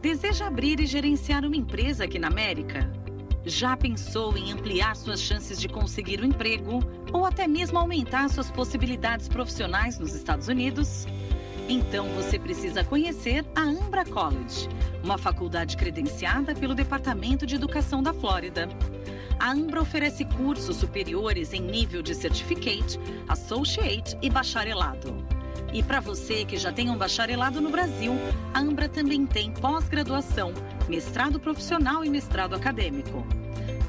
Deseja abrir e gerenciar uma empresa aqui na América? Já pensou em ampliar suas chances de conseguir um emprego ou até mesmo aumentar suas possibilidades profissionais nos Estados Unidos? Então você precisa conhecer a Ambra College, uma faculdade credenciada pelo Departamento de Educação da Flórida. A Ambra oferece cursos superiores em nível de Certificate, Associate e Bacharelado. E para você que já tem um bacharelado no Brasil, a Ambra também tem pós-graduação, mestrado profissional e mestrado acadêmico.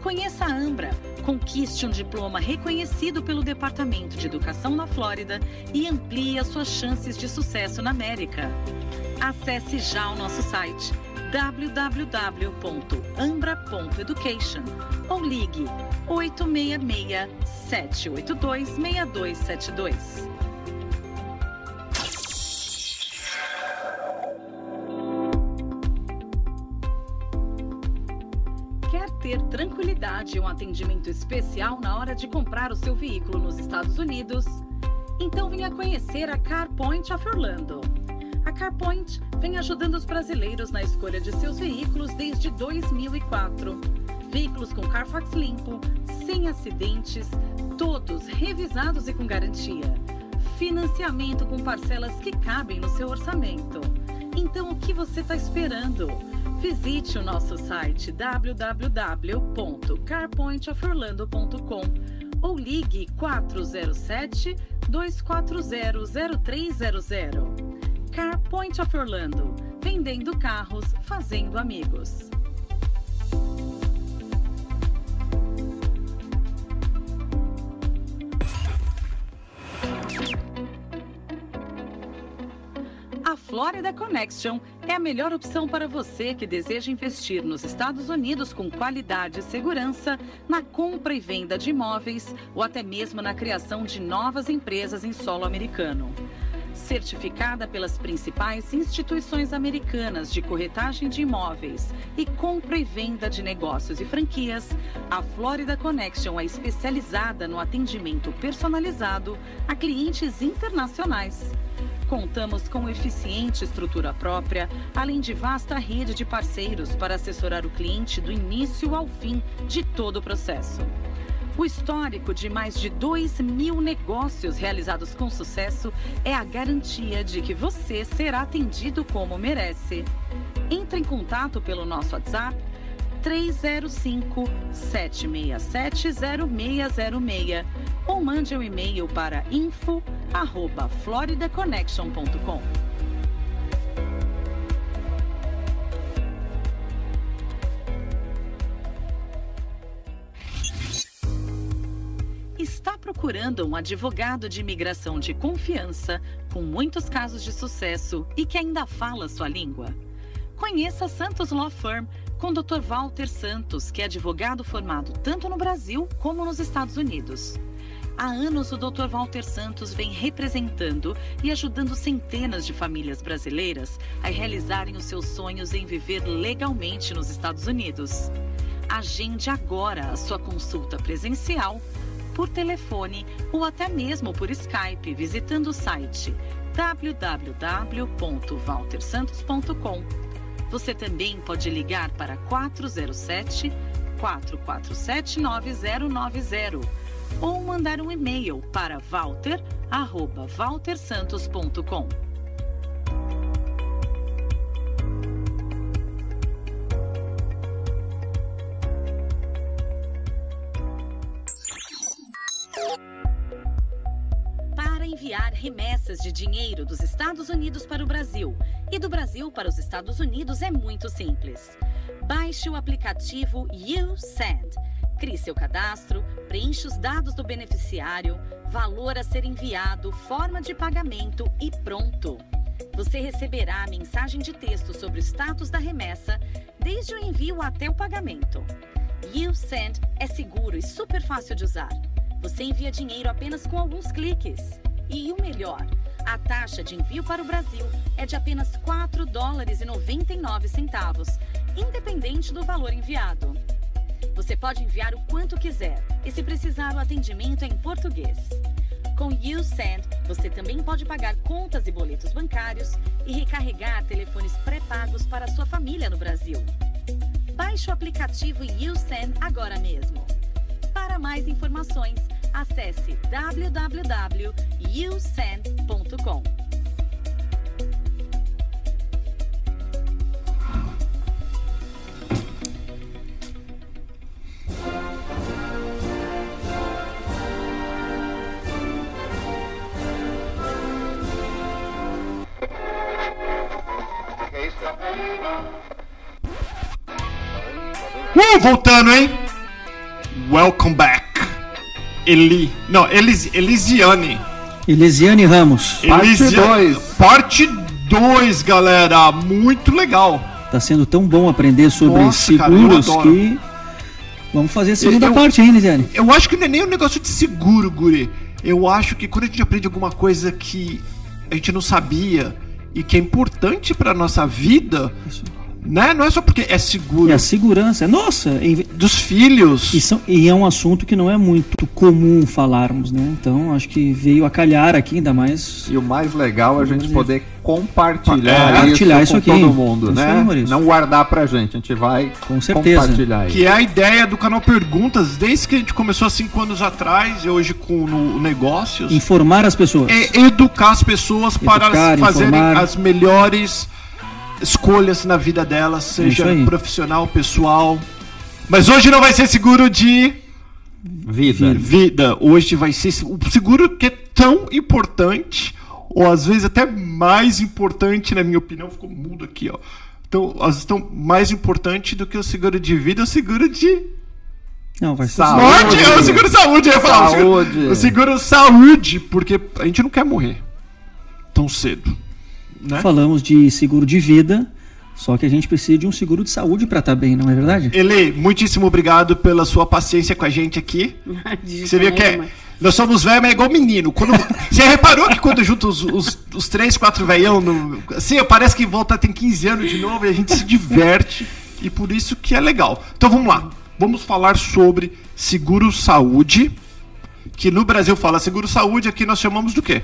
Conheça a Ambra, conquiste um diploma reconhecido pelo Departamento de Educação na Flórida e amplie as suas chances de sucesso na América. Acesse já o nosso site www.ambra.education ou ligue 866 782 6272. Ter tranquilidade e um atendimento especial na hora de comprar o seu veículo nos Estados Unidos? Então venha conhecer a CarPoint of Orlando. A CarPoint vem ajudando os brasileiros na escolha de seus veículos desde 2004. Veículos com Carfax limpo, sem acidentes, todos revisados e com garantia. Financiamento com parcelas que cabem no seu orçamento. Então o que você está esperando? Visite o nosso site www.carpointoforlando.com ou ligue 407 240 0300. CarPoint of Orlando, vendendo carros, fazendo amigos. Florida Connection é a melhor opção para você que deseja investir nos Estados Unidos com qualidade e segurança, na compra e venda de imóveis ou até mesmo na criação de novas empresas em solo americano. Certificada pelas principais instituições americanas de corretagem de imóveis e compra e venda de negócios e franquias, a Florida Connection é especializada no atendimento personalizado a clientes internacionais. Contamos com eficiente estrutura própria, além de vasta rede de parceiros para assessorar o cliente do início ao fim de todo o processo. O histórico de mais de 2 mil negócios realizados com sucesso é a garantia de que você será atendido como merece. Entre em contato pelo nosso WhatsApp 305 767 0606 ou mande um e-mail para info@floridaconnection.com. Está procurando um advogado de imigração de confiança, com muitos casos de sucesso e que ainda fala sua língua? Conheça Santos Law Firm com Dr. Walter Santos, que é advogado formado tanto no Brasil como nos Estados Unidos. Há anos, o Dr. Walter Santos vem representando e ajudando centenas de famílias brasileiras a realizarem os seus sonhos em viver legalmente nos Estados Unidos. Agende agora a sua consulta presencial, por telefone ou até mesmo por Skype, visitando o site www.waltersantos.com. Você também pode ligar para 407 447 9090 ou mandar um e-mail para walter@waltersantos.com. enviar remessas de dinheiro dos Estados Unidos para o Brasil e do Brasil para os Estados Unidos é muito simples. Baixe o aplicativo YouSend Crie seu cadastro, preencha os dados do beneficiário, valor a ser enviado, forma de pagamento e pronto. Você receberá a mensagem de texto sobre o status da remessa, desde o envio até o pagamento. YouSend é seguro e super fácil de usar. Você envia dinheiro apenas com alguns cliques. E o melhor, a taxa de envio para o Brasil é de apenas 4 dólares e 99 centavos, independente do valor enviado. Você pode enviar o quanto quiser e, se precisar, o atendimento é em português. Com YouSend, você também pode pagar contas e boletos bancários e recarregar telefones pré-pagos para sua família no Brasil. Baixe o aplicativo YouSend agora mesmo. Para mais informações, acesse www.usend.com. Uh, voltando, hein? Welcome back. Eli. Não, Elis, Elisiane. Elisiane Ramos. Parte 2. Parte 2, galera. Muito legal. Tá sendo tão bom aprender sobre Nossa, seguros cara, que. Vamos fazer a segunda eu, parte, hein, Elisiane? Eu acho que não é nem um negócio de seguro, Guri. Eu acho que quando a gente aprende alguma coisa que a gente não sabia e que é importante para nossa vida, Isso né? Não é só porque é seguro. É a segurança. Nossa, dos filhos. E, são, e, é um assunto que não é muito comum falarmos, né? Então acho que veio a calhar aqui ainda mais. E o mais legal é a gente poder compartilhar, é, compartilhar isso, isso com aqui. todo mundo, isso né? Não guardar pra gente, a gente vai com certeza. compartilhar isso. Que é a ideia do canal Perguntas, desde que a gente começou há cinco anos atrás e hoje com no Negócios. Informar as pessoas. É educar as pessoas Educar, para fazerem informar. as melhores escolhas na vida dela, seja profissional, pessoal. Mas hoje não vai ser seguro de vida. Vida. Hoje vai ser o seguro que é tão importante, ou às vezes até mais importante, na minha opinião, ficou mudo aqui, ó. Então, às vezes tão mais importante do que o seguro de vida, o seguro de não, vai ser saúde. É o seguro saúde, eu ia falar. Saúde. O seguro, o seguro saúde, porque a gente não quer morrer tão cedo. Né? Falamos de seguro de vida, só que a gente precisa de um seguro de saúde para estar tá bem, não é verdade? Ele, muitíssimo obrigado pela sua paciência com a gente aqui. Você viu que é, nós somos velhos, mas é igual menino. Quando, você reparou que quando junta os, os, os três, quatro velhão, no, assim, parece que volta tem 15 anos de novo e a gente se diverte. E por isso que é legal. Então vamos lá. Vamos falar sobre seguro saúde. Que no Brasil fala seguro saúde, aqui nós chamamos do quê?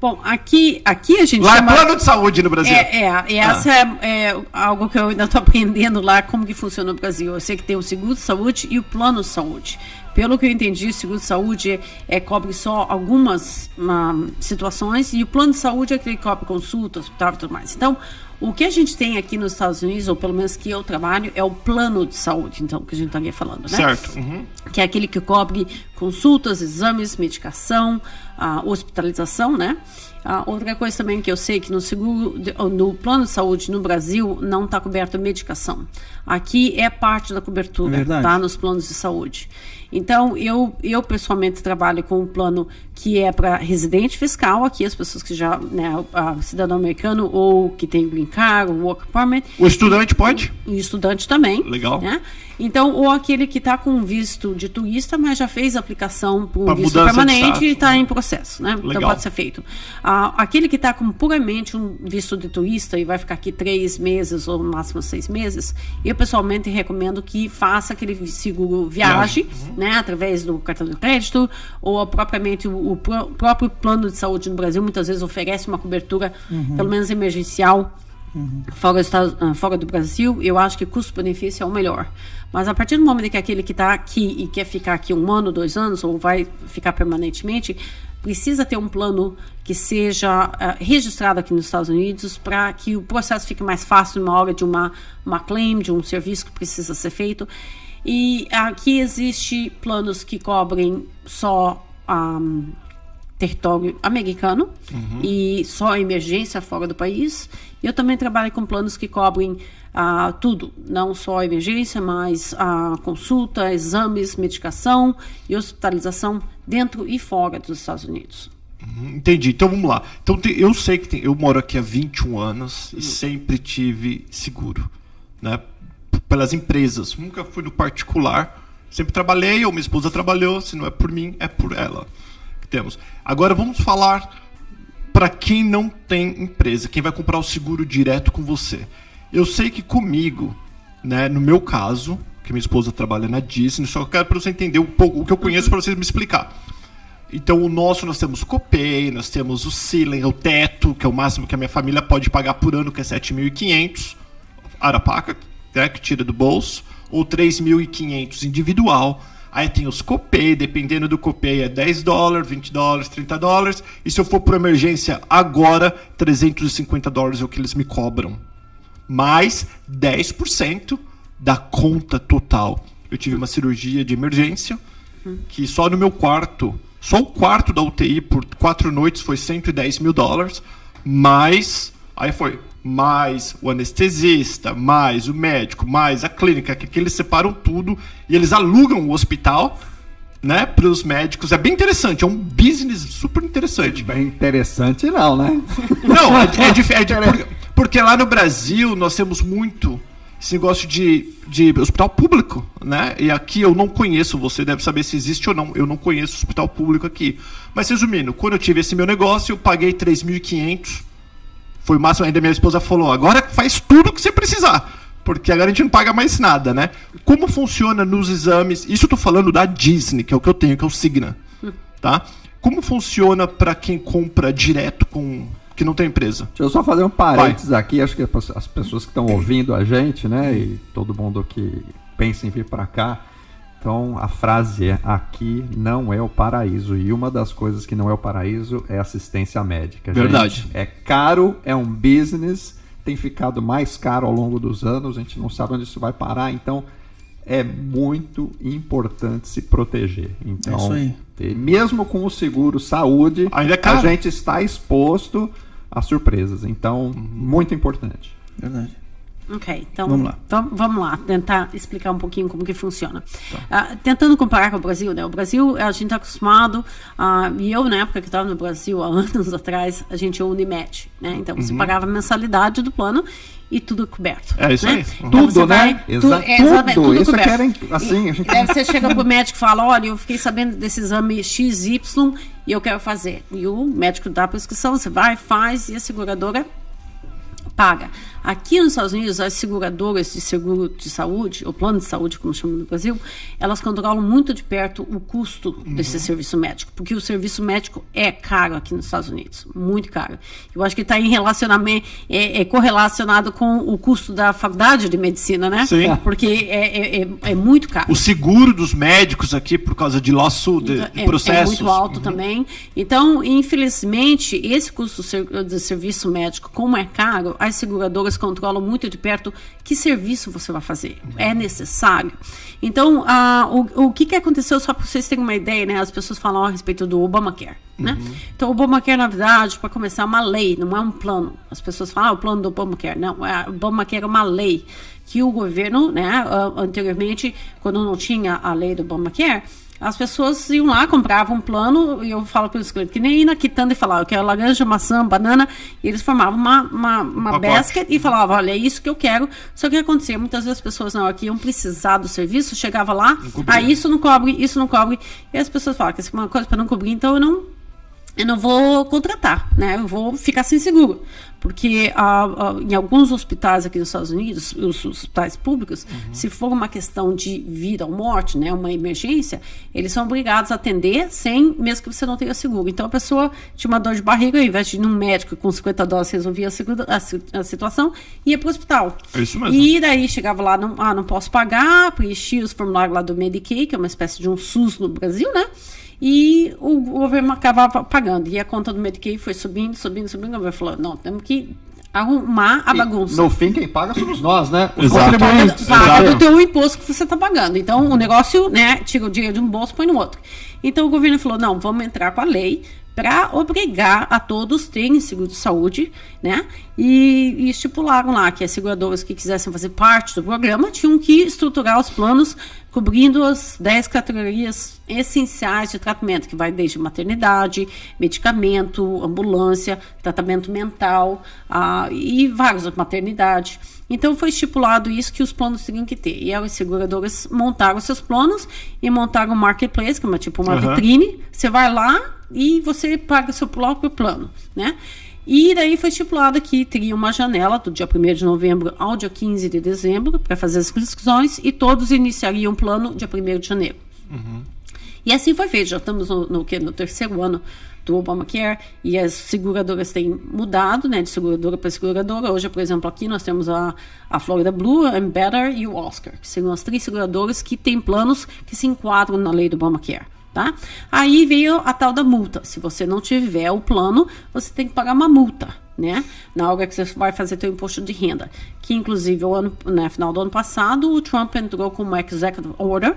Bom, aqui, aqui a gente lá é chama... é plano de saúde no Brasil. É, é, e ah. essa é, é, algo que eu ainda estou aprendendo lá, como que funciona no Brasil. Eu sei que tem o seguro de saúde e o plano de saúde. Pelo que eu entendi, o seguro de saúde é, cobre só algumas um, situações e o plano de saúde é que cobre consultas, hospital e tudo mais. Então, o que a gente tem aqui nos Estados Unidos, ou pelo menos que eu trabalho, é o plano de saúde, então, que a gente está aqui falando, né? Certo. Uhum. Que é aquele que cobre consultas, exames, medicação, a hospitalização, né? Ah, outra coisa também que eu sei que no seguro, no plano de saúde no Brasil não está coberta medicação. Aqui é parte da cobertura, é tá? Nos planos de saúde. Então, eu, eu pessoalmente trabalho com um plano que é para residente fiscal, aqui as pessoas que já, né, a cidadão americano ou que tem green card, work permit. O estudante pode? O estudante também. Legal. Né? Então, ou aquele que está com visto de turista, mas já fez aplicação por um visto permanente e está em processo, né? Então, Legal. Então pode ser feito. Ah, aquele que está com puramente um visto de turista e vai ficar aqui três meses ou no máximo seis meses, eu pessoalmente recomendo que faça aquele seguro viagem, uhum. né? Através do cartão de crédito ou propriamente o, o próprio plano de saúde no Brasil muitas vezes oferece uma cobertura, uhum. pelo menos emergencial Uhum. Fora, do, fora, do Brasil, eu acho que custo-benefício é o melhor. Mas a partir do momento que aquele que está aqui e quer ficar aqui um ano, dois anos, ou vai ficar permanentemente, precisa ter um plano que seja uh, registrado aqui nos Estados Unidos para que o processo fique mais fácil na hora de uma, uma claim, de um serviço que precisa ser feito. E aqui existe planos que cobrem só um, território americano uhum. e só emergência fora do país. Eu também trabalho com planos que cobrem ah, tudo, não só emergência, mas a ah, consulta, exames, medicação e hospitalização dentro e fora dos Estados Unidos. Uhum, entendi. Então vamos lá. Então eu sei que tem, eu moro aqui há 21 anos uhum. e sempre tive seguro, né? Pelas empresas. Nunca fui no particular. Sempre trabalhei, ou minha esposa trabalhou. Se não é por mim, é por ela. Que temos. Agora vamos falar para quem não tem empresa, quem vai comprar o seguro direto com você. Eu sei que comigo, né, no meu caso, que minha esposa trabalha na Disney, só quero para você entender um pouco o que eu conheço para vocês me explicar. Então o nosso nós temos o copay, nós temos o ceiling, o teto, que é o máximo que a minha família pode pagar por ano, que é 7.500, arapaca, né, que tira do bolso, ou 3.500 individual. Aí tem os copay, dependendo do copay é 10 dólares, 20 dólares, 30 dólares. E se eu for por emergência agora, 350 dólares é o que eles me cobram. Mais 10% da conta total. Eu tive uma cirurgia de emergência, que só no meu quarto, só o quarto da UTI por quatro noites foi 110 mil dólares, mais. Aí foi mais o anestesista, mais o médico, mais a clínica, que, que eles separam tudo e eles alugam o hospital né, para os médicos. É bem interessante, é um business super interessante. Bem interessante não, né? Não, é, é, é, é porque, porque lá no Brasil nós temos muito esse negócio de, de hospital público, né? E aqui eu não conheço, você deve saber se existe ou não. Eu não conheço hospital público aqui. Mas resumindo, quando eu tive esse meu negócio, eu paguei 3.500 foi o máximo. Ainda minha esposa falou: agora faz tudo que você precisar. Porque agora a gente não paga mais nada, né? Como funciona nos exames? Isso eu tô falando da Disney, que é o que eu tenho, que é o Signa. Tá? Como funciona para quem compra direto com que não tem empresa. Deixa eu só fazer um parênteses Vai. aqui, acho que as pessoas que estão ouvindo a gente, né, e todo mundo que pensa em vir para cá, então a frase é: aqui não é o paraíso. E uma das coisas que não é o paraíso é assistência médica. Verdade. Gente, é caro, é um business, tem ficado mais caro ao longo dos anos, a gente não sabe onde isso vai parar, então é muito importante se proteger. Então, é mesmo com o seguro saúde, Ainda é a gente está exposto a surpresas. Então, uhum. muito importante. Verdade. Ok, então vamos lá. Então, vamos lá, tentar explicar um pouquinho como que funciona. Tá. Uh, tentando comparar com o Brasil, né? O Brasil, a gente está acostumado, uh, e eu, na época que estava no Brasil, há anos atrás, a gente o Unimed, né? Então você uhum. pagava a mensalidade do plano e tudo coberto. É isso né? aí. Uhum. Tudo, né? Vai, Exa tu, é, tudo. Isso coberto. Querem, assim, a gente... Aí você chega pro médico e fala, olha, eu fiquei sabendo desse exame XY e eu quero fazer. E o médico dá a prescrição, você vai, faz, e a seguradora paga. Aqui nos Estados Unidos, as seguradoras de seguro de saúde, ou plano de saúde, como chamam no Brasil, elas controlam muito de perto o custo uhum. desse serviço médico, porque o serviço médico é caro aqui nos Estados Unidos, muito caro. Eu acho que está em relacionamento, é, é, correlacionado com o custo da faculdade de medicina, né? Sim. Porque é, é, é, é muito caro. O seguro dos médicos aqui, por causa de laço de, então, de processos. É muito alto uhum. também. Então, infelizmente, esse custo de serviço médico, como é caro, as seguradoras controlam muito de perto que serviço você vai fazer. É necessário. Então, o, o que, que aconteceu, só para vocês terem uma ideia, né? As pessoas falam a respeito do Obamacare. Né? Uhum. Então, o Obamacare, na verdade, para começar, é uma lei, não é um plano. As pessoas falam, ah, o plano do Obamacare. Não, é, o Obamacare é uma lei que o governo, né, anteriormente, quando não tinha a lei do Obamacare, as pessoas iam lá, compravam um plano, e eu falo para os clientes, que nem ir na quitanda e falar, eu quero laranja, maçã, banana, e eles formavam uma, uma, uma basket e falavam, olha, é isso que eu quero. Só que acontecia, muitas vezes as pessoas na hora que iam precisar do serviço, chegava lá, ah, isso não cobre, isso não cobre, e as pessoas falam que é uma coisa para não cobrir, então eu não eu não vou contratar, né? Eu vou ficar sem seguro. Porque uh, uh, em alguns hospitais aqui nos Estados Unidos, os hospitais públicos, uhum. se for uma questão de vida ou morte, né, uma emergência, eles são obrigados a atender sem, mesmo que você não tenha seguro. Então a pessoa tinha uma dor de barriga, ao invés de ir num médico com 50 dólares resolvia a, a, a situação, ia para o hospital. É isso mesmo. E daí chegava lá, não, ah, não posso pagar, preenchia os formulários lá do Medicaid, que é uma espécie de um SUS no Brasil, né? E o governo acabava pagando. E a conta do Medicaid foi subindo, subindo, subindo. O governo falou: não, temos que arrumar a bagunça. E, no fim, quem paga somos nós, né? Os Exato. contribuintes. Paga do teu imposto que você está pagando. Então, o negócio, né, tira o dinheiro de um bolso e põe no outro. Então, o governo falou, não, vamos entrar com a lei para obrigar a todos terem seguro de saúde, né? E, e, estipularam lá que as seguradoras que quisessem fazer parte do programa tinham que estruturar os planos cobrindo as 10 categorias essenciais de tratamento, que vai desde maternidade, medicamento, ambulância, tratamento mental uh, e vários, maternidade. Então foi estipulado isso que os planos teriam que ter. E as seguradoras montaram seus planos e montaram um marketplace, que é uma, tipo uma uhum. vitrine. Você vai lá, e você paga seu próprio plano, né? E daí foi estipulado que teria uma janela do dia 1 de novembro ao dia 15 de dezembro para fazer as inscrições e todos iniciariam o plano dia 1 de janeiro. Uhum. E assim foi feito. Já estamos no, no, no terceiro ano do Obamacare e as seguradoras têm mudado, né, de seguradora para seguradora. Hoje, por exemplo, aqui nós temos a, a Florida Blue, a Embedded e o Oscar, que são as três seguradoras que têm planos que se enquadram na lei do Obamacare. Tá? Aí veio a tal da multa. Se você não tiver o plano, você tem que pagar uma multa, né? Na hora que você vai fazer seu imposto de renda. Que inclusive o ano, no né, final do ano passado, o Trump entrou com uma executive order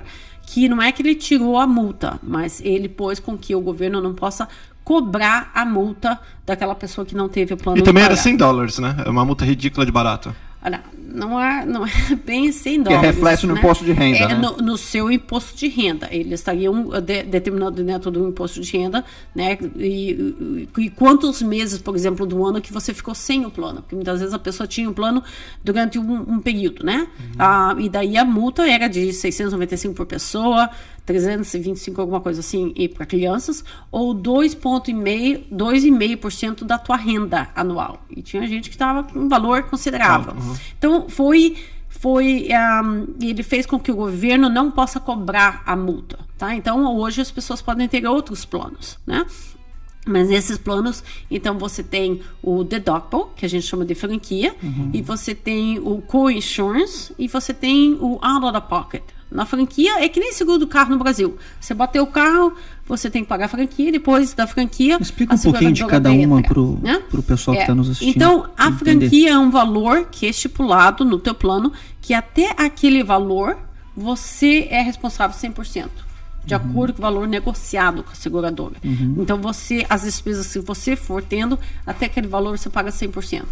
que não é que ele tirou a multa, mas ele pôs com que o governo não possa cobrar a multa daquela pessoa que não teve o plano. E também era 100 dólares, né? É uma multa ridícula de barata. Olha, não é, não é bem 100 dólares. Que reflete no né? imposto de renda. É né? no, no, seu imposto de renda. Eles estariam de, determinando dentro do imposto de renda, né? E, e, quantos meses, por exemplo, do ano que você ficou sem o plano. Porque muitas vezes a pessoa tinha o um plano durante um, um período, né? Uhum. Ah, e daí a multa era de 695 por pessoa, 325, alguma coisa assim, e para crianças, ou 2,5% da tua renda anual. E tinha gente que estava com um valor considerável. Uhum. Então, foi foi um, ele fez com que o governo não possa cobrar a multa, tá? Então hoje as pessoas podem ter outros planos, né? Mas nesses planos, então você tem o deductible, que a gente chama de franquia, uhum. e você tem o co-insurance e você tem o out of the pocket. Na franquia é que nem seguro do carro no Brasil. Você bateu o carro, você tem que pagar a franquia, depois da franquia. Explica um pouquinho de cada uma para o né? pessoal que está é. nos assistindo. Então, a entender. franquia é um valor que é estipulado no teu plano, que até aquele valor você é responsável 100%. De uhum. acordo com o valor negociado com a seguradora. Uhum. Então, você, as despesas que você for tendo, até aquele valor você paga 100%.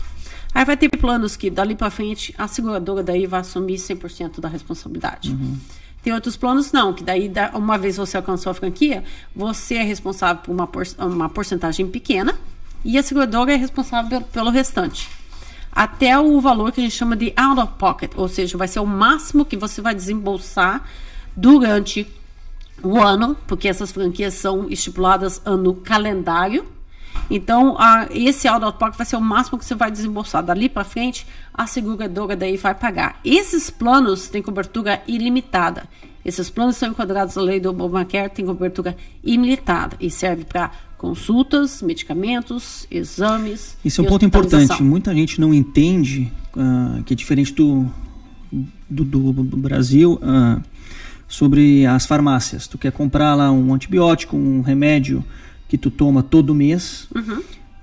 Aí vai ter planos que dali para frente a seguradora daí vai assumir 100% da responsabilidade. Uhum. Tem outros planos não, que daí uma vez você alcançou a franquia, você é responsável por uma, por, uma porcentagem pequena e a seguradora é responsável pelo, restante. Até o valor que a gente chama de out of pocket, ou seja, vai ser o máximo que você vai desembolsar durante o ano, porque essas franquias são estipuladas ano calendário então, a, esse of pocket vai ser o máximo que você vai desembolsar. Dali para frente, a seguradora daí vai pagar. Esses planos têm cobertura ilimitada. Esses planos são enquadrados na lei do Obamacare, tem cobertura ilimitada e serve para consultas, medicamentos, exames. Isso é um ponto importante. Muita gente não entende uh, que é diferente do, do, do Brasil uh, sobre as farmácias. Tu quer comprar lá um antibiótico, um remédio que tu toma todo mês. Uhum.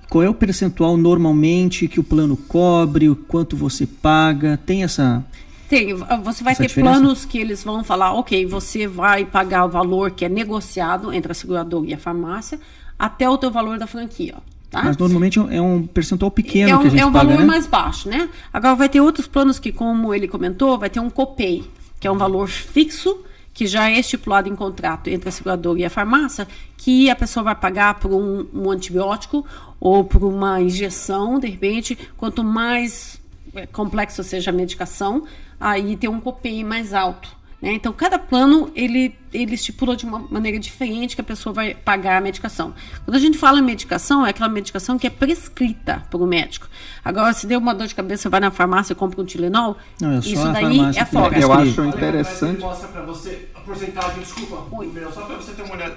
Qual é o percentual normalmente que o plano cobre, o quanto você paga? Tem essa. Tem, você vai ter diferença? planos que eles vão falar, ok, você vai pagar o valor que é negociado entre a seguradora e a farmácia até o teu valor da franquia. Tá? Mas normalmente é um percentual pequeno é um, que a gente É um paga, valor né? mais baixo, né? Agora vai ter outros planos que, como ele comentou, vai ter um copay, que é um valor fixo que já é estipulado em contrato entre a seguradora e a farmácia, que a pessoa vai pagar por um, um antibiótico ou por uma injeção, de repente, quanto mais é, complexa seja a medicação, aí tem um copay mais alto. Né? Então, cada plano ele, ele estipula de uma maneira diferente que a pessoa vai pagar a medicação. Quando a gente fala em medicação, é aquela medicação que é prescrita por um médico. Agora, se deu uma dor de cabeça, você vai na farmácia e compra um Tilenol, Não, é isso daí é fora. Eu acho interessante. Mostra para você a porcentagem, desculpa, meu, só para você ter uma olhada.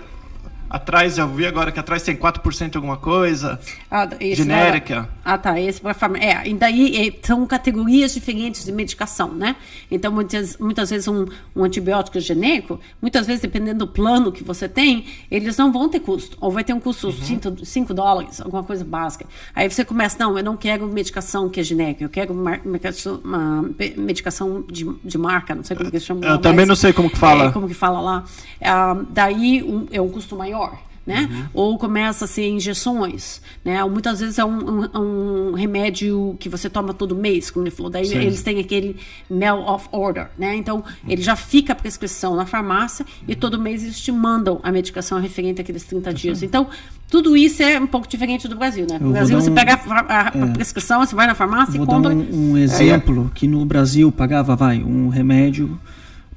Atrás, eu vi agora que atrás tem 4% alguma coisa. Ah, genérica. ah, tá. Esse para farmácia. É, e daí é, são categorias diferentes de medicação, né? Então, muitas, muitas vezes um, um antibiótico genérico, muitas vezes, dependendo do plano que você tem, eles não vão ter custo. Ou vai ter um custo de uhum. 5 dólares, alguma coisa básica. Aí você começa, não, eu não quero medicação que é genérica, eu quero uma, uma medicação de, de marca, não sei como que chama. Eu também não sei como que fala. É, como que fala lá. Ah, daí um, é um custo maior né? Uhum. Ou começa a ser injeções, né? Ou muitas vezes é um, um, um, remédio que você toma todo mês, como ele falou. Daí Sim. eles têm aquele mail of order, né? Então uhum. ele já fica a prescrição na farmácia e todo mês eles te mandam a medicação referente àqueles 30 dias. Então tudo isso é um pouco diferente do Brasil, né? No Brasil você um, pega a, a, é, prescrição, você vai na farmácia e compra. Dar um, um exemplo é. que no Brasil pagava, vai, um remédio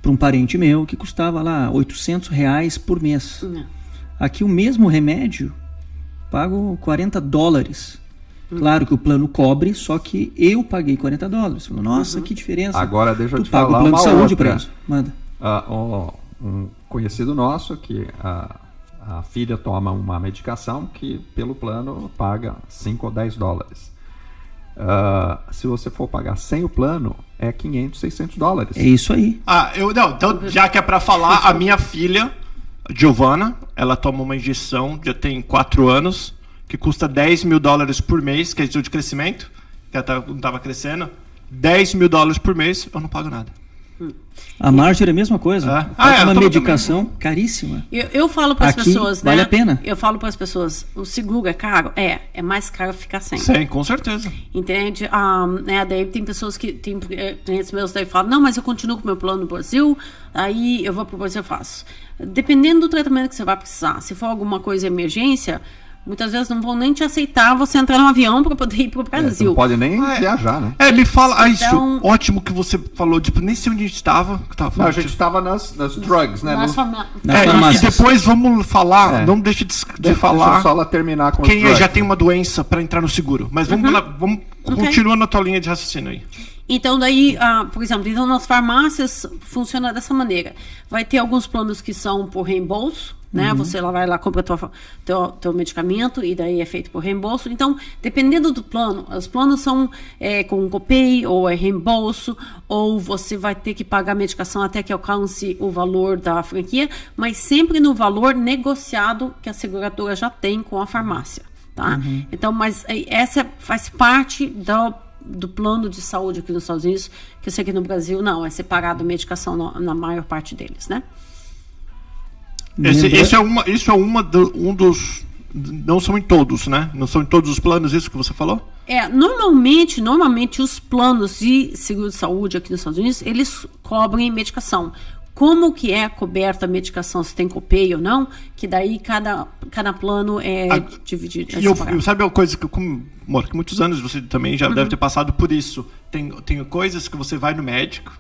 para um parente meu que custava lá 800 reais por mês. Não. Aqui o mesmo remédio pago 40 dólares. Uhum. Claro que o plano cobre, só que eu paguei 40 dólares. Nossa, uhum. que diferença. Agora deixa eu tu te falar o plano uma de saúde outra. Manda. Uh, oh, um conhecido nosso que a, a filha toma uma medicação que pelo plano paga 5 ou 10 dólares. Uh, se você for pagar sem o plano, é 500, 600 dólares. É isso aí. Ah, eu não. Então, já que é para falar, a minha filha, Giovana, ela toma uma injeção, já tem 4 anos, que custa 10 mil dólares por mês, que é de crescimento, que ela tá, não estava crescendo. 10 mil dólares por mês, eu não pago nada. A Marjorie é a mesma coisa. É. Ah, é, uma medicação também. caríssima. Eu, eu falo para as pessoas, né? Vale a pena. Eu falo para as pessoas, o seguro é caro? É, é mais caro ficar sem. Sem, com certeza. Entende? Um, né, daí tem pessoas que, tem clientes meus daí falam, não, mas eu continuo com o meu plano no Brasil, aí eu vou para o Brasil e faço. Dependendo do tratamento que você vai precisar, se for alguma coisa emergência, Muitas vezes não vão nem te aceitar você entrar no avião para poder ir para o Brasil. É, não pode nem ah, viajar, né? É, me fala. Ah, isso, então, ótimo que você falou. Tipo, nem sei onde a gente estava. A gente estava nas, nas drugs, né? Nas no... é, e depois vamos falar. É. Não deixe de, de falar. Deixa só ela terminar com Quem é, já tem uma doença para entrar no seguro. Mas vamos, uhum. lá, vamos okay. continuar na tua linha de raciocínio aí. Então, daí, ah, por exemplo, então nas farmácias funciona dessa maneira. Vai ter alguns planos que são por reembolso, né? Uhum. Você lá vai lá, compra tua, teu, teu medicamento e daí é feito por reembolso. Então, dependendo do plano, os planos são é, com copay ou é reembolso, ou você vai ter que pagar a medicação até que alcance o valor da franquia, mas sempre no valor negociado que a seguradora já tem com a farmácia, tá? Uhum. Então, mas é, essa faz parte do do plano de saúde aqui nos Estados Unidos, que eu sei que no Brasil não, é separado medicação no, na maior parte deles, né? Esse, esse, é uma, isso é uma do, um dos. Não são em todos, né? Não são em todos os planos isso que você falou? É, normalmente, normalmente os planos de seguro de saúde aqui nos Estados Unidos, eles cobrem medicação. Como que é coberta a medicação, se tem copay ou não, que daí cada, cada plano é a, dividido. É e eu, eu, sabe uma coisa que, como moro que muitos anos você também já uhum. deve ter passado por isso. Tem, tem coisas que você vai no médico,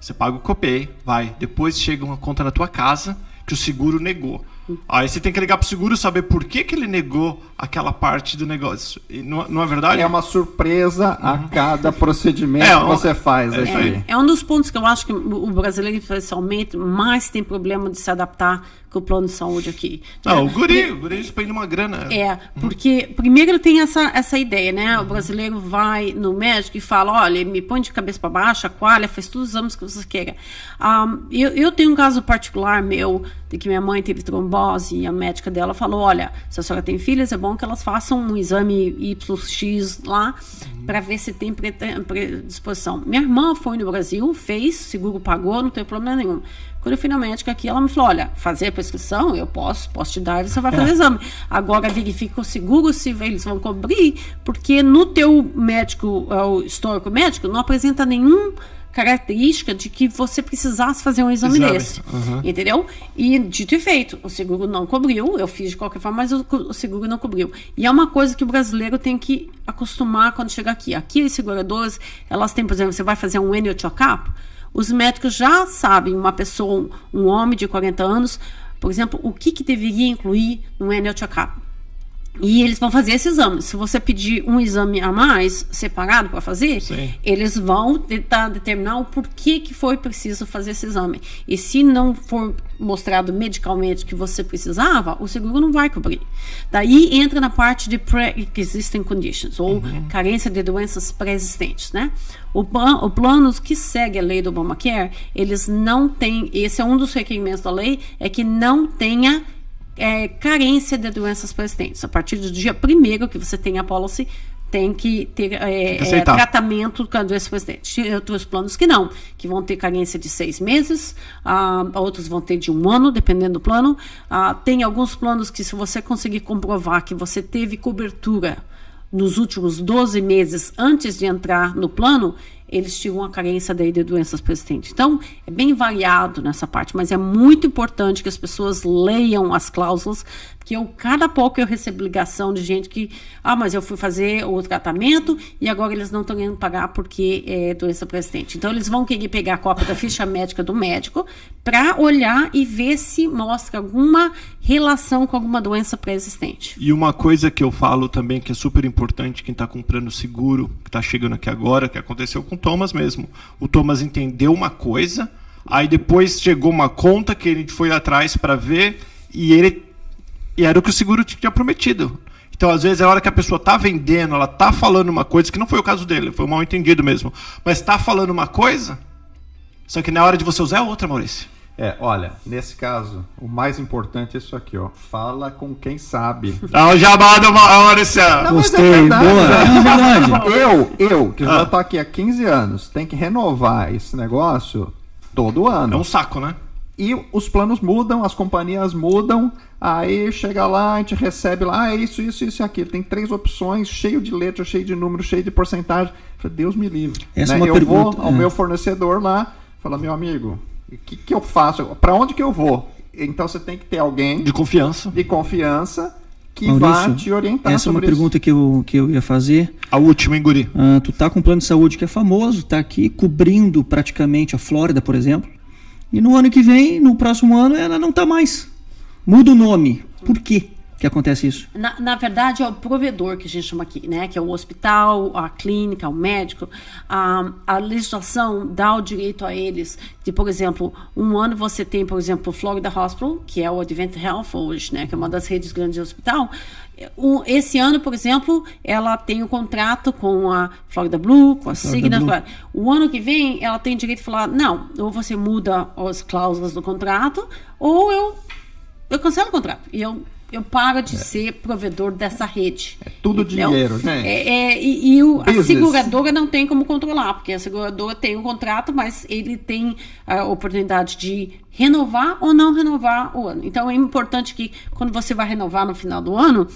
você paga o copay, vai, depois chega uma conta na tua casa que o seguro negou. Aí você tem que ligar pro seguro saber por que, que ele negou aquela parte do negócio. E não, não é verdade? É uma surpresa uhum. a cada procedimento é, que você faz. É, é, é, um dos pontos que eu acho que o brasileiro, especialmente, mais tem problema de se adaptar com o plano de saúde aqui. Não, o guri, o guri despende uma grana. É, porque primeiro ele tem essa, essa ideia, né? O brasileiro vai no médico e fala, olha, me põe de cabeça para baixo, aqualha, faz todos os exames que você queira. Um, eu, eu tenho um caso particular meu, de que minha mãe teve trombose e a médica dela falou, olha, se a senhora tem filhas, é bom que elas façam um exame YX lá para ver se tem predisposição. Minha irmã foi no Brasil, fez, seguro pagou, não tem problema nenhum. Quando eu fui na médica aqui, ela me falou: olha, fazer a prescrição, eu posso, posso te dar, você vai fazer é. exame. Agora verifica o seguro se eles vão cobrir, porque no teu médico, o histórico médico, não apresenta nenhum característica de que você precisasse fazer um exame, exame. desse. Uhum. Entendeu? E dito e feito, o seguro não cobriu, eu fiz de qualquer forma, mas o, o, seguro não cobriu. E é uma coisa que o brasileiro tem que acostumar quando chega aqui. Aqui as seguradoras, elas têm, por exemplo, você vai fazer um annual check-up, os médicos já sabem, uma pessoa, um homem de 40 anos, por exemplo, o que, que deveria incluir no annual check-up. E eles vão fazer esse exame. Se você pedir um exame a mais, separado para fazer, Sim. eles vão tentar determinar o porquê que foi preciso fazer esse exame. E se não for mostrado medicalmente que você precisava, o seguro não vai cobrir. Daí entra na parte de pre-existing conditions, ou uhum. carência de doenças pré-existentes, né? O, plan, o plano que segue a lei do Obamacare, eles não têm, esse é um dos requerimentos da lei, é que não tenha é, carência de doenças persistentes. A partir do dia primeiro que você tem a policy, tem que ter é, é, tratamento com a doença persistente. Tem outros planos que não, que vão ter carência de seis meses, ah, outros vão ter de um ano, dependendo do plano. Ah, tem alguns planos que, se você conseguir comprovar que você teve cobertura nos últimos 12 meses antes de entrar no plano, eles tinham uma carência daí de doenças persistentes. Então, é bem variado nessa parte, mas é muito importante que as pessoas leiam as cláusulas, porque eu, cada pouco eu recebo ligação de gente que, ah, mas eu fui fazer o tratamento e agora eles não estão querendo pagar porque é doença persistente. Então, eles vão querer pegar a cópia da ficha médica do médico para olhar e ver se mostra alguma relação com alguma doença pré-existente. E uma coisa que eu falo também que é super importante, quem está comprando seguro, que está chegando aqui agora, que aconteceu com o Thomas mesmo. O Thomas entendeu uma coisa, Aí depois chegou uma conta que gente foi atrás para ver e ele e era o que o seguro tinha prometido. Então, às vezes, é a hora que a pessoa está vendendo, ela está falando uma coisa, que não foi o caso dele, foi um mal entendido mesmo, mas está falando uma coisa, só que na hora de você usar é outra, Maurício. É, olha, nesse caso, o mais importante é isso aqui, ó. Fala com quem sabe. Ah, o jabá do Maurício. Gostei, é verdade, boa. É verdade. Eu, eu, que ah. já tô aqui há 15 anos, tem que renovar esse negócio todo ano. É um saco, né? E os planos mudam, as companhias mudam, aí chega lá, a gente recebe lá, ah, é isso, isso, isso e aquilo. Tem três opções, cheio de letra, cheio de número, cheio de porcentagem. Deus me livre. Essa né? é uma eu pergunta, vou ao é. meu fornecedor lá, fala, meu amigo, o que, que eu faço? Para onde que eu vou? Então você tem que ter alguém de confiança, de confiança que Maurício, vá te orientar essa é uma pergunta que eu, que eu ia fazer. A última, hein, Guri? Ah, tu tá com um plano de saúde que é famoso, tá aqui cobrindo praticamente a Flórida, por exemplo. E no ano que vem, no próximo ano, ela não tá mais. Muda o nome. Por quê? Que acontece isso? Na, na, verdade, é o provedor que a gente chama aqui, né? Que é o hospital, a clínica, o médico. A, a legislação dá o direito a eles de, por exemplo, um ano você tem, por exemplo, o Florida Hospital, que é o Advent Health hoje, né? Que é uma das redes grandes de hospital. Um, esse ano, por exemplo, ela tem um contrato com a Florida Blue, com a Cigna. O ano que vem, ela tem direito de falar, não, ou você muda as cláusulas do contrato, ou eu, eu cancelo o contrato. E eu eu paro de é. ser provedor dessa rede. É tudo então, dinheiro, né? É, é, e, e o, a seguradora não tem como controlar, porque a seguradora tem um contrato, mas ele tem a oportunidade de renovar ou não renovar o ano. Então é importante que quando você vai renovar no final do ano,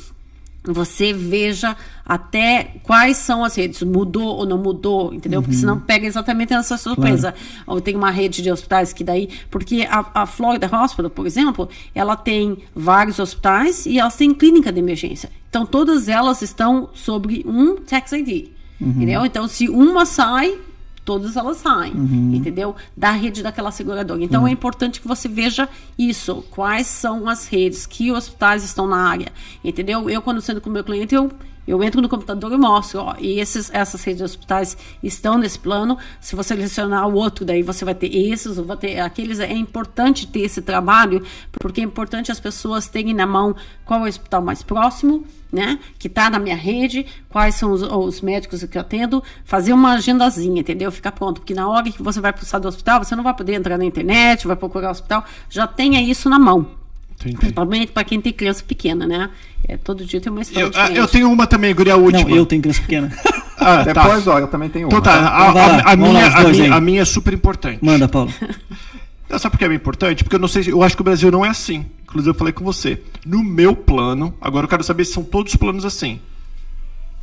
você veja até quais são as redes, mudou ou não mudou, entendeu? Uhum. Porque senão pega exatamente essa surpresa. Claro. Ou tem uma rede de hospitais que daí, porque a, a Florida Hospital, por exemplo, ela tem vários hospitais e elas têm clínica de emergência. Então todas elas estão sobre um tax ID. Uhum. Entendeu? Então, se uma sai, todas elas saem, uhum. entendeu? Da rede daquela seguradora. Então uhum. é importante que você veja isso, quais são as redes, que hospitais estão na área, entendeu? Eu quando sendo com o meu cliente, eu eu entro no computador e mostro, ó, e esses, essas redes de hospitais estão nesse plano. Se você selecionar o outro, daí você vai ter esses, vai ter aqueles. É importante ter esse trabalho, porque é importante as pessoas terem na mão qual é o hospital mais próximo, né? Que está na minha rede, quais são os, os, médicos que eu atendo, fazer uma agendazinha, entendeu? Ficar pronto, porque na hora que você vai precisar do hospital, você não vai poder entrar na internet, vai procurar o hospital, já tenha isso na mão. Entendi. Principalmente para quem tem criança pequena, né? É, todo dia tem uma história eu, ah, eu tenho uma também, Guria, a última. Não, eu tenho criança pequena. ah, tá. Depois, ó, eu também tenho então, uma. Então tá, a, a, a, minha, a, minha, a minha é super importante. Manda, Paulo. Sabe por que é importante? Porque eu não sei, eu acho que o Brasil não é assim. Inclusive eu falei com você. No meu plano, agora eu quero saber se são todos os planos assim.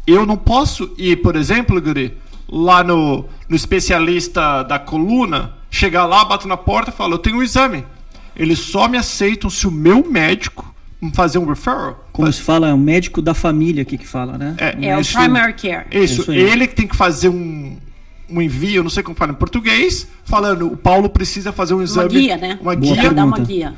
Eu não posso ir, por exemplo, Guri, lá no, no especialista da coluna, chegar lá, bato na porta e falo, eu tenho um exame. Eles só me aceitam se o meu médico fazer um referral. Como se fala, é o médico da família aqui que fala, né? É, é isso, o primary care. Isso, isso ele que tem que fazer um, um envio, não sei como fala em português, falando, o Paulo precisa fazer um exame. Uma guia, né? Uma guia. Dar uma guia.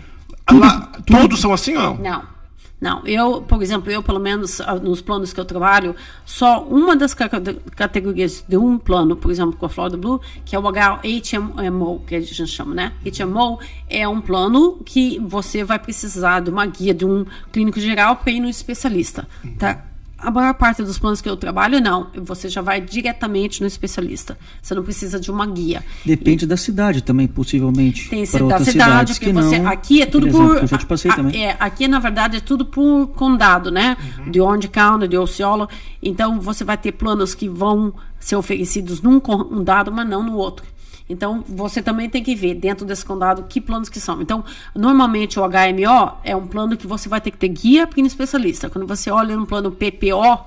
Tudo, Lá, tudo, todos são assim ou não? Não. Não, eu, por exemplo, eu pelo menos ah, nos planos que eu trabalho, só uma das categorias de um plano, por exemplo, com a Florida Blue, que é o HMO, que a gente chama, né? HMO é um plano que você vai precisar de uma guia de um clínico geral para ir no especialista, tá? A maior parte dos planos que eu trabalho, não. Você já vai diretamente no especialista. Você não precisa de uma guia. Depende e, da cidade também, possivelmente. Tem da cidade, porque você. Não, aqui é tudo por. Exemplo, por eu já te passei a, também. É, aqui, na verdade, é tudo por condado, né? Uhum. De Orange County, de Osceola. Então, você vai ter planos que vão ser oferecidos num condado, mas não no outro. Então, você também tem que ver dentro desse condado que planos que são. Então, normalmente o HMO é um plano que você vai ter que ter guia para especialista. Quando você olha no plano PPO,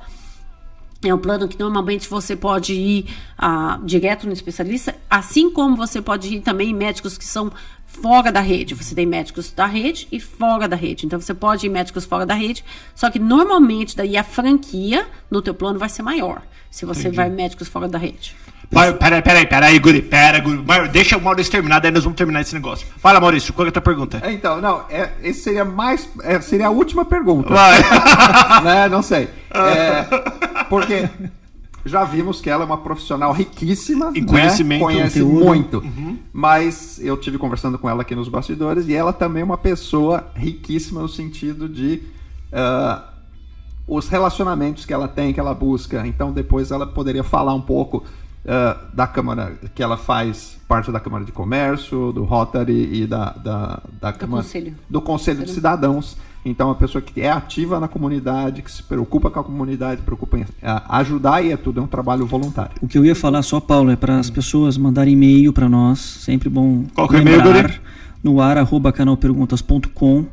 é um plano que normalmente você pode ir ah, direto no especialista, assim como você pode ir também em médicos que são fora da rede. Você tem médicos da rede e fora da rede. Então você pode ir médicos fora da rede, só que normalmente daí a franquia no teu plano vai ser maior, se você Entendi. vai médicos fora da rede. Vai, peraí, peraí, peraí, Guri, pera, Guri. Deixa o Maurício terminar, daí nós vamos terminar esse negócio. Fala, Maurício, qual é a tua pergunta? É, então, não, é, esse seria mais. É, seria a última pergunta. Vai. né, não sei. É, porque já vimos que ela é uma profissional riquíssima. Em né? conhecimento. Conhece conteúdo. muito. Uhum. Mas eu tive conversando com ela aqui nos bastidores e ela também é uma pessoa riquíssima no sentido de. Uh, os relacionamentos que ela tem, que ela busca. Então, depois ela poderia falar um pouco uh, da Câmara, que ela faz parte da Câmara de Comércio, do Rotary e da, da, da do Câmara, Conselho, do Conselho de Cidadãos. Então, é uma pessoa que é ativa na comunidade, que se preocupa com a comunidade, preocupa em ajudar e é tudo, é um trabalho voluntário. O que eu ia falar só, Paulo, é para as pessoas mandarem e-mail para nós, sempre bom Qual é lembrar, no ar, arroba canalperguntas.com,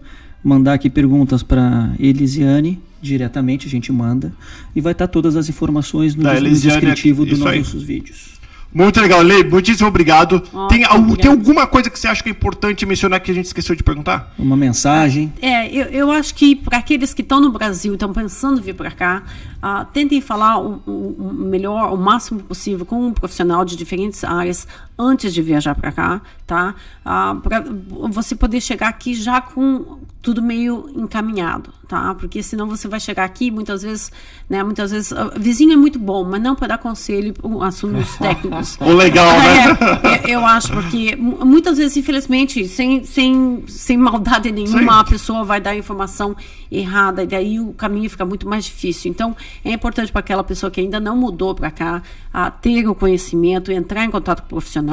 mandar aqui perguntas para Elisiane, diretamente, a gente manda, e vai estar todas as informações no, no descritivo dos nossos vídeos. Muito legal, Lei, muitíssimo obrigado. Oh, tem, tem alguma coisa que você acha que é importante mencionar que a gente esqueceu de perguntar? Uma mensagem? É, eu, eu acho que para aqueles que estão no Brasil e estão pensando em vir para cá, uh, tentem falar o, o, o, melhor, o máximo possível com um profissional de diferentes áreas antes de viajar para cá, tá? Ah, para você poder chegar aqui já com tudo meio encaminhado, tá? Porque senão você vai chegar aqui muitas vezes, né? Muitas vezes, uh, vizinho é muito bom, mas não para dar conselho assuntos técnicos. o legal, né? É, eu, eu, acho porque muitas vezes, infelizmente, sem, sem, sem maldade nenhuma, Sim. a pessoa vai dar informação errada e daí o caminho fica muito mais difícil. Então, é importante para aquela pessoa que ainda não mudou para cá a ter o conhecimento, entrar em contato com o profissional.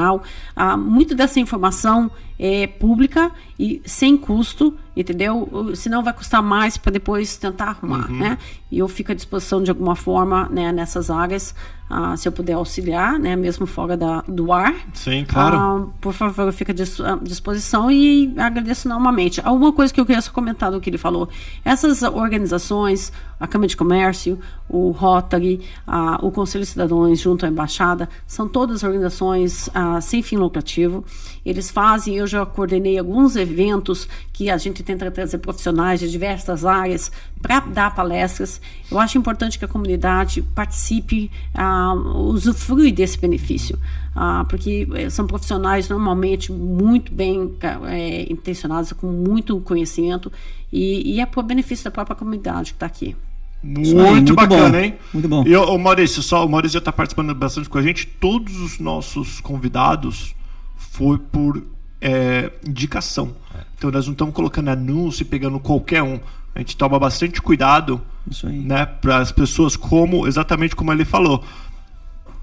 Ah, muito dessa informação é pública e sem custo, entendeu? Senão vai custar mais para depois tentar arrumar, uhum. né? E eu fico à disposição de alguma forma né, nessas áreas, ah, se eu puder auxiliar, né, mesmo fora da, do ar. Sim, claro. Ah, por favor, eu fico à disposição e agradeço novamente. Alguma coisa que eu queria só comentar do que ele falou. Essas organizações, a Câmara de Comércio, o Rotary, ah, o Conselho de Cidadãos junto à Embaixada, são todas organizações ah, sem fim lucrativo. Eles fazem, eu já coordenei alguns eventos que a gente tenta trazer profissionais de diversas áreas para dar palestras. Eu acho importante que a comunidade participe, ah, usufrui desse benefício, ah, porque eh, são profissionais normalmente muito bem é, intencionados, com muito conhecimento, e, e é por benefício da própria comunidade que está aqui. Muito, muito bacana, bom. hein? Muito bom. E o Maurício, só, o Maurício já está participando bastante com a gente. Todos os nossos convidados foi por é, indicação. Então nós não estamos colocando anúncio e pegando qualquer um. A gente toma bastante cuidado né, para as pessoas, como exatamente como ele falou.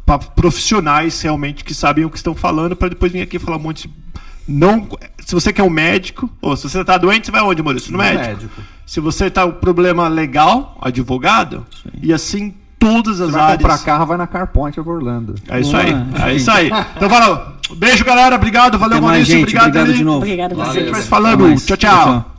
Para profissionais realmente que sabem o que estão falando, para depois vir aqui falar um monte de. Não, se você quer um médico, ou se você está doente, você vai onde, Maurício? No, no médico. médico. Se você está com problema legal, advogado, e assim todas as áreas. Vai comprar carro, vai na Carpoint of Orlando. É isso aí. É isso aí. Então, falou. Beijo, galera. Obrigado. Valeu, Maurício. Obrigado, obrigado de novo. Obrigado a vocês. A gente vai falando. tchau. tchau. tchau.